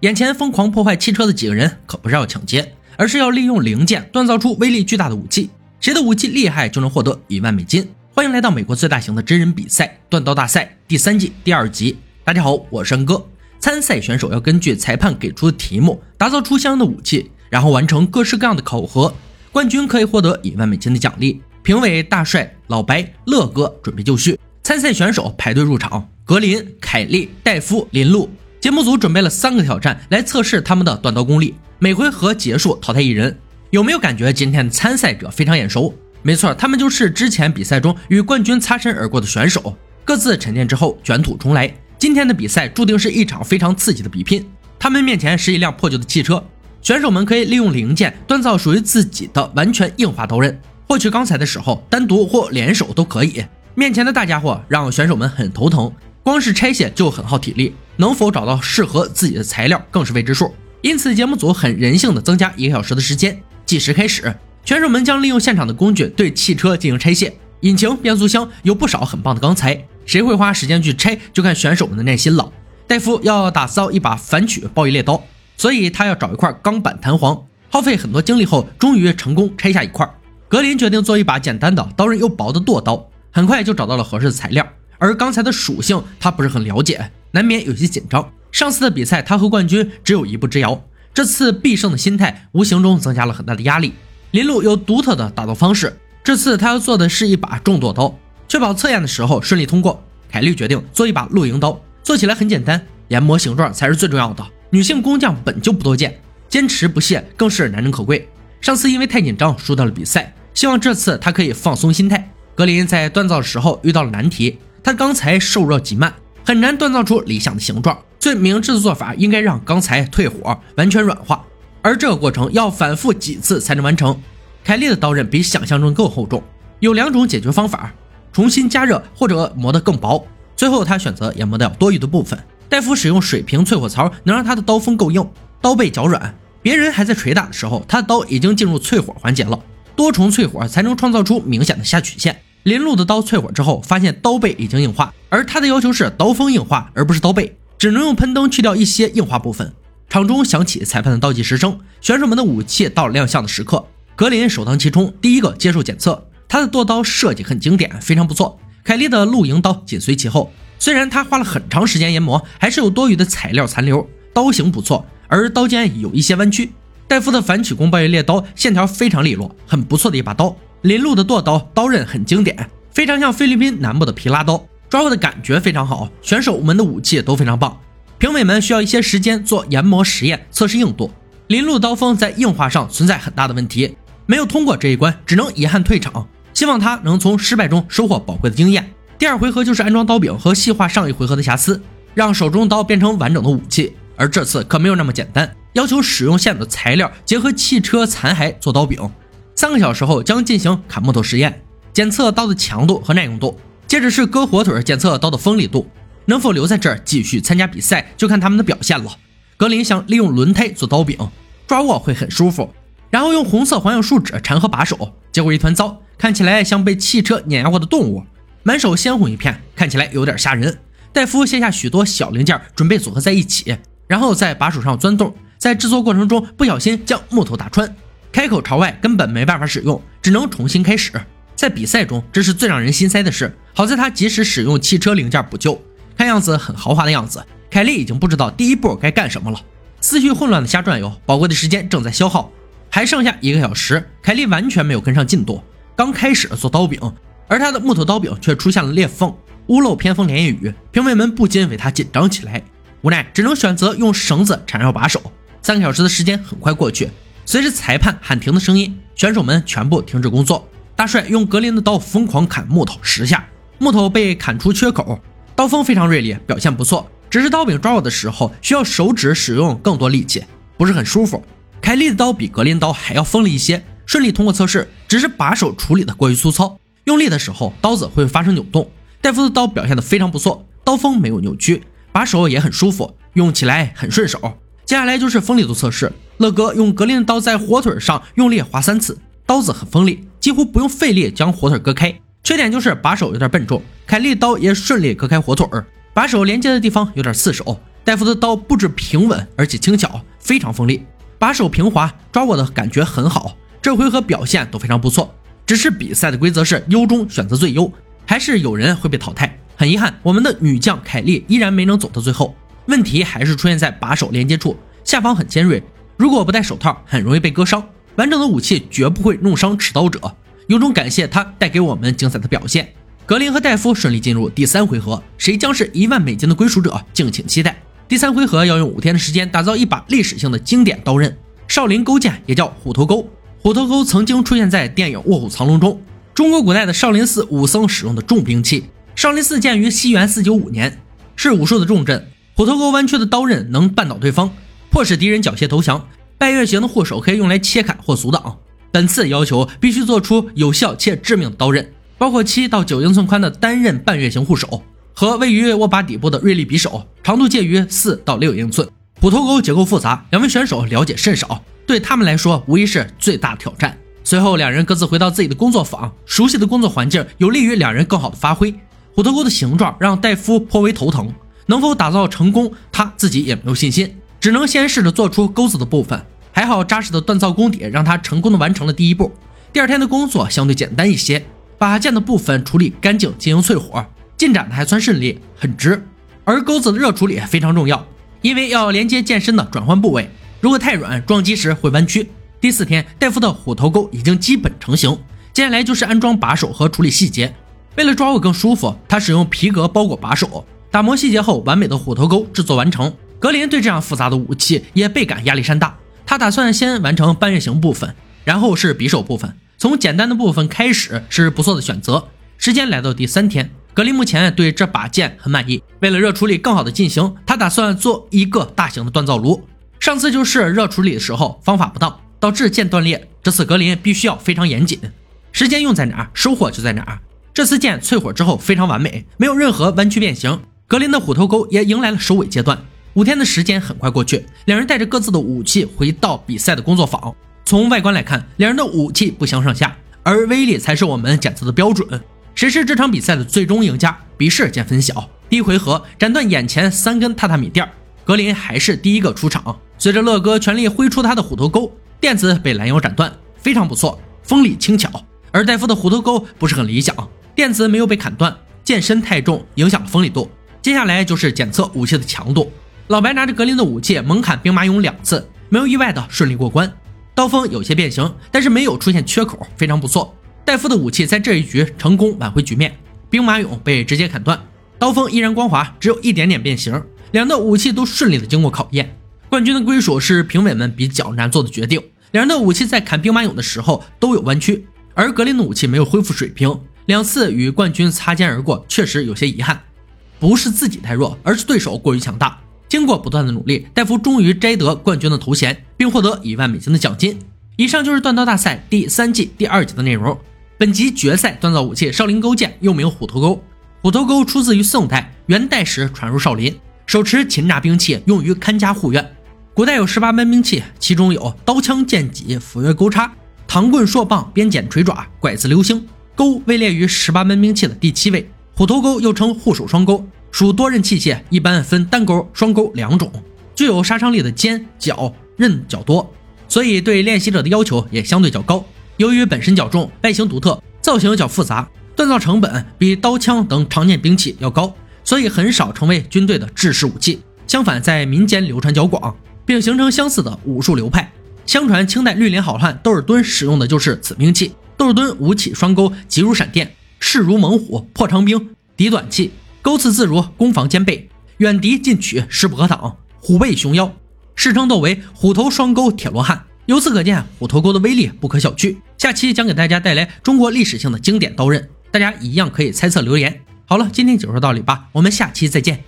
眼前疯狂破坏汽车的几个人可不是要抢劫，而是要利用零件锻造出威力巨大的武器。谁的武器厉害，就能获得一万美金。欢迎来到美国最大型的真人比赛——锻刀大赛第三季第二集。大家好，我是安哥。参赛选手要根据裁判给出的题目，打造出相应的武器，然后完成各式各样的考核。冠军可以获得一万美金的奖励。评委大帅、老白、乐哥准备就绪，参赛选手排队入场。格林、凯利、戴夫、林路。节目组准备了三个挑战来测试他们的短刀功力，每回合结束淘汰一人。有没有感觉今天的参赛者非常眼熟？没错，他们就是之前比赛中与冠军擦身而过的选手。各自沉淀之后，卷土重来。今天的比赛注定是一场非常刺激的比拼。他们面前是一辆破旧的汽车，选手们可以利用零件锻造属于自己的完全硬化刀刃。获取钢材的时候，单独或联手都可以。面前的大家伙让选手们很头疼。光是拆卸就很耗体力，能否找到适合自己的材料更是未知数。因此，节目组很人性的增加一个小时的时间。计时开始，选手们将利用现场的工具对汽车进行拆卸。引擎、变速箱有不少很棒的钢材，谁会花时间去拆，就看选手们的耐心了。戴夫要打造一把反曲暴翼猎刀，所以他要找一块钢板弹簧，耗费很多精力后，终于成功拆下一块。格林决定做一把简单的、刀刃又薄的剁刀，很快就找到了合适的材料。而刚才的属性他不是很了解，难免有些紧张。上次的比赛他和冠军只有一步之遥，这次必胜的心态无形中增加了很大的压力。林路有独特的打斗方式，这次他要做的是一把重剁刀，确保测验的时候顺利通过。凯莉决定做一把露营刀，做起来很简单，研磨形状才是最重要的。女性工匠本就不多见，坚持不懈更是难能可贵。上次因为太紧张输掉了比赛，希望这次他可以放松心态。格林在锻造的时候遇到了难题。他钢材受热极慢，很难锻造出理想的形状。最明智的做法应该让钢材退火，完全软化，而这个过程要反复几次才能完成。凯利的刀刃比想象中更厚重，有两种解决方法：重新加热或者磨得更薄。最后他选择研磨掉多余的部分。戴夫使用水平淬火槽，能让他的刀锋够硬，刀背较软。别人还在捶打的时候，他的刀已经进入淬火环节了。多重淬火才能创造出明显的下曲线。林路的刀淬火之后，发现刀背已经硬化，而他的要求是刀锋硬化，而不是刀背，只能用喷灯去掉一些硬化部分。场中响起裁判的倒计时声，选手们的武器到了亮相的时刻。格林首当其冲，第一个接受检测，他的剁刀设计很经典，非常不错。凯利的露营刀紧随其后，虽然他花了很长时间研磨，还是有多余的材料残留，刀型不错，而刀尖有一些弯曲。戴夫的反曲弓半月猎刀线条非常利落，很不错的一把刀。林路的剁刀刀刃很经典，非常像菲律宾南部的皮拉刀，抓握的感觉非常好。选手们的武器都非常棒，评委们需要一些时间做研磨实验，测试硬度。林路刀锋在硬化上存在很大的问题，没有通过这一关，只能遗憾退场。希望他能从失败中收获宝贵的经验。第二回合就是安装刀柄和细化上一回合的瑕疵，让手中刀变成完整的武器。而这次可没有那么简单，要求使用现有的材料，结合汽车残骸做刀柄。三个小时后将进行砍木头实验，检测刀的强度和耐用度。接着是割火腿，检测刀的锋利度。能否留在这儿继续参加比赛，就看他们的表现了。格林想利用轮胎做刀柄，抓握会很舒服。然后用红色环氧树脂缠合把手，结果一团糟，看起来像被汽车碾压过的动物，满手鲜红一片，看起来有点吓人。戴夫卸下许多小零件，准备组合在一起，然后在把手上钻洞，在制作过程中不小心将木头打穿。开口朝外根本没办法使用，只能重新开始。在比赛中，这是最让人心塞的事。好在他及时使用汽车零件补救，看样子很豪华的样子。凯莉已经不知道第一步该干什么了，思绪混乱的瞎转悠，宝贵的时间正在消耗，还剩下一个小时。凯莉完全没有跟上进度，刚开始做刀柄，而他的木头刀柄却出现了裂缝，屋漏偏逢连夜雨，评委们不禁为他紧张起来，无奈只能选择用绳子缠绕把手。三个小时的时间很快过去。随着裁判喊停的声音，选手们全部停止工作。大帅用格林的刀疯狂砍木头，十下，木头被砍出缺口，刀锋非常锐利，表现不错。只是刀柄抓握的时候需要手指使用更多力气，不是很舒服。凯利的刀比格林刀还要锋利一些，顺利通过测试。只是把手处理的过于粗糙，用力的时候刀子会发生扭动。戴夫的刀表现的非常不错，刀锋没有扭曲，把手也很舒服，用起来很顺手。接下来就是锋利度测试。乐哥用格林的刀在火腿上用力划三次，刀子很锋利，几乎不用费力将火腿割开。缺点就是把手有点笨重。凯利刀也顺利割开火腿，把手连接的地方有点刺手，戴夫的刀不止平稳，而且轻巧，非常锋利，把手平滑，抓握的感觉很好。这回合表现都非常不错，只是比赛的规则是优中选择最优，还是有人会被淘汰。很遗憾，我们的女将凯莉依然没能走到最后。问题还是出现在把手连接处，下方很尖锐，如果不戴手套，很容易被割伤。完整的武器绝不会弄伤持刀者。有种感谢他带给我们精彩的表现。格林和戴夫顺利进入第三回合，谁将是一万美金的归属者，敬请期待。第三回合要用五天的时间打造一把历史性的经典刀刃——少林勾剑，也叫虎头钩。虎头钩曾经出现在电影《卧虎藏龙》中，中国古代的少林寺武僧使用的重兵器。少林寺建于西元四九五年，是武术的重镇。虎头钩弯曲的刀刃能绊倒对方，迫使敌人缴械投降。半月形的护手可以用来切砍或阻挡。本次要求必须做出有效且致命的刀刃，包括七到九英寸宽的单刃半月形护手和位于握把底部的锐利匕首，长度介于四到六英寸。虎头钩结构复杂，两位选手了解甚少。对他们来说，无疑是最大挑战。随后，两人各自回到自己的工作坊，熟悉的工作环境有利于两人更好的发挥。虎头钩的形状让戴夫颇为头疼，能否打造成功，他自己也没有信心，只能先试着做出钩子的部分。还好，扎实的锻造功底让他成功的完成了第一步。第二天的工作相对简单一些，把剑的部分处理干净，进行淬火，进展的还算顺利，很直。而钩子的热处理非常重要，因为要连接剑身的转换部位。如果太软，撞击时会弯曲。第四天，戴夫的虎头钩已经基本成型，接下来就是安装把手和处理细节。为了抓握更舒服，他使用皮革包裹把手，打磨细节后，完美的虎头钩制作完成。格林对这样复杂的武器也倍感压力山大，他打算先完成半月形部分，然后是匕首部分，从简单的部分开始是不错的选择。时间来到第三天，格林目前对这把剑很满意。为了热处理更好的进行，他打算做一个大型的锻造炉。上次就是热处理的时候方法不当，导致剑断裂。这次格林必须要非常严谨，时间用在哪儿，收获就在哪儿。这次剑淬火之后非常完美，没有任何弯曲变形。格林的虎头钩也迎来了收尾阶段。五天的时间很快过去，两人带着各自的武器回到比赛的工作坊。从外观来看，两人的武器不相上下，而威力才是我们检测的标准。谁是这场比赛的最终赢家？比试见分晓。第一回合斩断眼前三根榻榻米垫，格林还是第一个出场。随着乐哥全力挥出他的虎头钩，垫子被拦腰斩断，非常不错，锋利轻巧。而戴夫的虎头钩不是很理想，垫子没有被砍断，剑身太重，影响了锋利度。接下来就是检测武器的强度。老白拿着格林的武器猛砍兵马俑两次，没有意外的顺利过关。刀锋有些变形，但是没有出现缺口，非常不错。戴夫的武器在这一局成功挽回局面，兵马俑被直接砍断，刀锋依然光滑，只有一点点变形。两人的武器都顺利的经过考验。冠军的归属是评委们比较难做的决定。两人的武器在砍兵马俑的时候都有弯曲，而格林的武器没有恢复水平，两次与冠军擦肩而过，确实有些遗憾。不是自己太弱，而是对手过于强大。经过不断的努力，戴夫终于摘得冠军的头衔，并获得一万美金的奖金。以上就是锻造大赛第三季第二集的内容。本集决赛锻造武器少林钩剑，又名虎头钩。虎头钩出自于宋代，元代时传入少林，手持擒拿兵器，用于看家护院。古代有十八般兵器，其中有刀枪剑戟斧钺钩叉、唐棍槊棒鞭锏锤爪拐子流星。钩位列于十八般兵器的第七位。虎头钩又称护手双钩，属多刃器械，一般分单钩、双钩两种。具有杀伤力的尖角刃较多，所以对练习者的要求也相对较高。由于本身较重，外形独特，造型较复杂，锻造成本比刀枪等常见兵器要高，所以很少成为军队的制式武器。相反，在民间流传较广。并形成相似的武术流派。相传清代绿林好汉窦尔敦使用的就是此兵器。窦尔敦舞起双钩，急如闪电，势如猛虎，破长兵，敌短器，钩刺自如，攻防兼备，远敌近取，势不可挡，虎背熊腰，世称窦为虎头双钩铁罗汉。由此可见，虎头钩的威力不可小觑。下期将给大家带来中国历史性的经典刀刃，大家一样可以猜测留言。好了，今天就说到这里吧，我们下期再见。